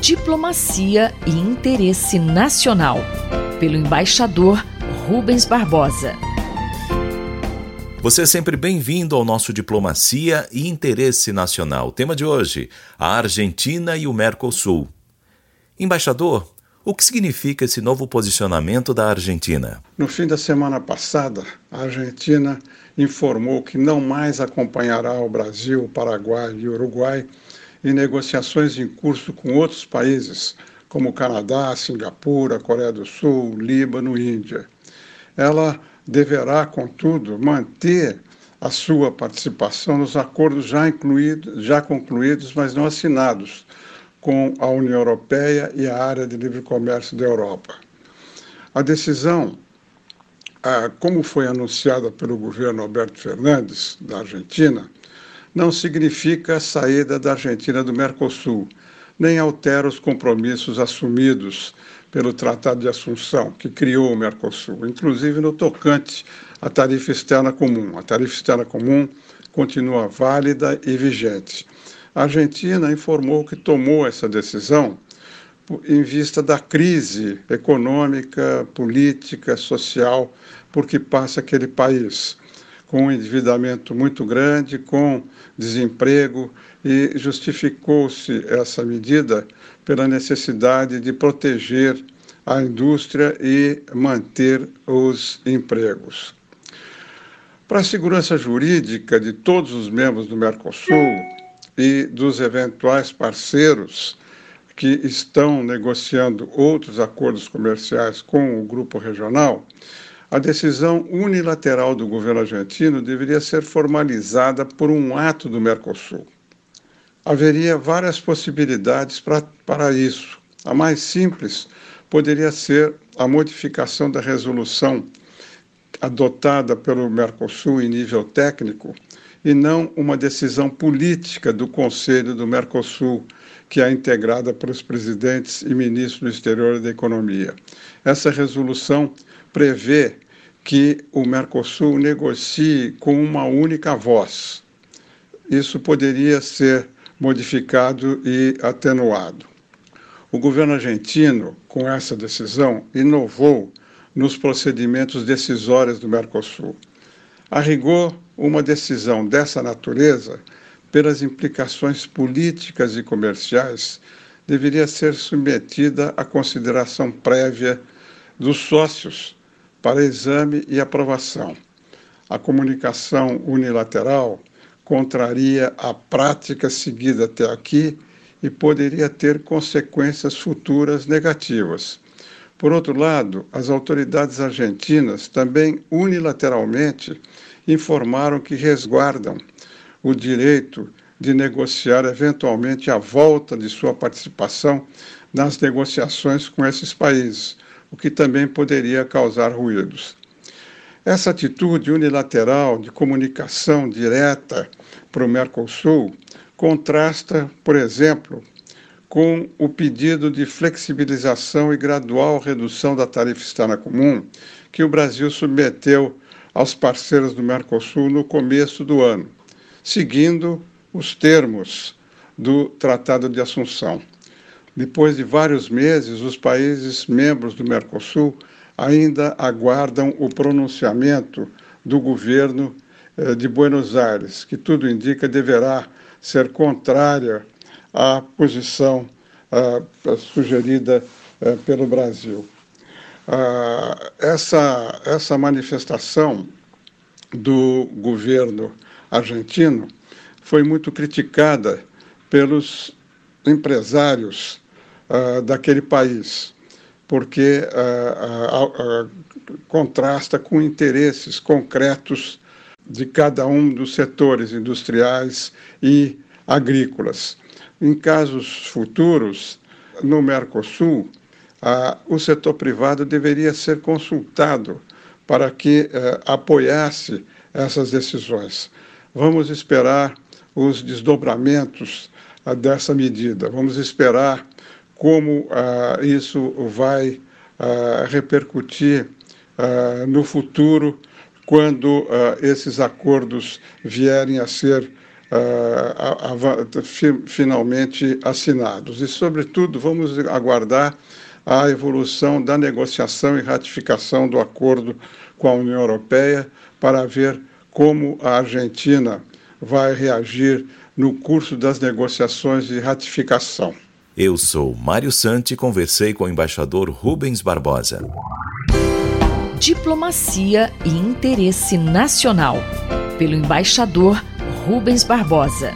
Diplomacia e Interesse Nacional, pelo embaixador Rubens Barbosa. Você é sempre bem-vindo ao nosso Diplomacia e Interesse Nacional. tema de hoje: a Argentina e o Mercosul. Embaixador, o que significa esse novo posicionamento da Argentina? No fim da semana passada, a Argentina informou que não mais acompanhará o Brasil, o Paraguai e o Uruguai em negociações em curso com outros países, como Canadá, Singapura, Coreia do Sul, Líbano e Índia. Ela deverá, contudo, manter a sua participação nos acordos já, incluídos, já concluídos, mas não assinados, com a União Europeia e a área de livre comércio da Europa. A decisão, como foi anunciada pelo governo Alberto Fernandes, da Argentina, não significa a saída da Argentina do Mercosul, nem altera os compromissos assumidos pelo Tratado de Assunção, que criou o Mercosul, inclusive no tocante à tarifa externa comum. A tarifa externa comum continua válida e vigente. A Argentina informou que tomou essa decisão em vista da crise econômica, política, social por que passa aquele país com endividamento muito grande, com desemprego, e justificou-se essa medida pela necessidade de proteger a indústria e manter os empregos. Para a segurança jurídica de todos os membros do Mercosul e dos eventuais parceiros que estão negociando outros acordos comerciais com o grupo regional, a decisão unilateral do governo argentino deveria ser formalizada por um ato do Mercosul. Haveria várias possibilidades pra, para isso. A mais simples poderia ser a modificação da resolução adotada pelo Mercosul em nível técnico e não uma decisão política do Conselho do Mercosul, que é integrada pelos presidentes e ministros do exterior e da economia. Essa resolução prevê que o Mercosul negocie com uma única voz. Isso poderia ser modificado e atenuado. O governo argentino, com essa decisão, inovou nos procedimentos decisórios do Mercosul. A rigor, uma decisão dessa natureza, pelas implicações políticas e comerciais, deveria ser submetida à consideração prévia dos sócios para exame e aprovação. A comunicação unilateral contraria a prática seguida até aqui e poderia ter consequências futuras negativas. Por outro lado, as autoridades argentinas também unilateralmente informaram que resguardam o direito de negociar eventualmente a volta de sua participação nas negociações com esses países, o que também poderia causar ruídos. Essa atitude unilateral de comunicação direta para o Mercosul contrasta, por exemplo, com o pedido de flexibilização e gradual redução da tarifa externa comum que o Brasil submeteu aos parceiros do Mercosul no começo do ano, seguindo os termos do Tratado de Assunção. Depois de vários meses, os países membros do Mercosul ainda aguardam o pronunciamento do governo eh, de Buenos Aires, que tudo indica deverá ser contrária à posição ah, sugerida eh, pelo Brasil. Ah, essa, essa manifestação do governo argentino foi muito criticada pelos empresários uh, daquele país, porque uh, contrasta com interesses concretos de cada um dos setores industriais e agrícolas. Em casos futuros, no Mercosul, o setor privado deveria ser consultado para que apoiasse essas decisões. Vamos esperar os desdobramentos dessa medida. Vamos esperar como ah, isso vai ah, repercutir ah, no futuro quando esses acordos vierem a ser uh, finalmente assinados. E, sobretudo, vamos aguardar a evolução da negociação e ratificação do acordo com a União Europeia para ver como a Argentina vai reagir no curso das negociações de ratificação. Eu sou Mário Santi e conversei com o embaixador Rubens Barbosa. Diplomacia e interesse nacional, pelo embaixador Rubens Barbosa.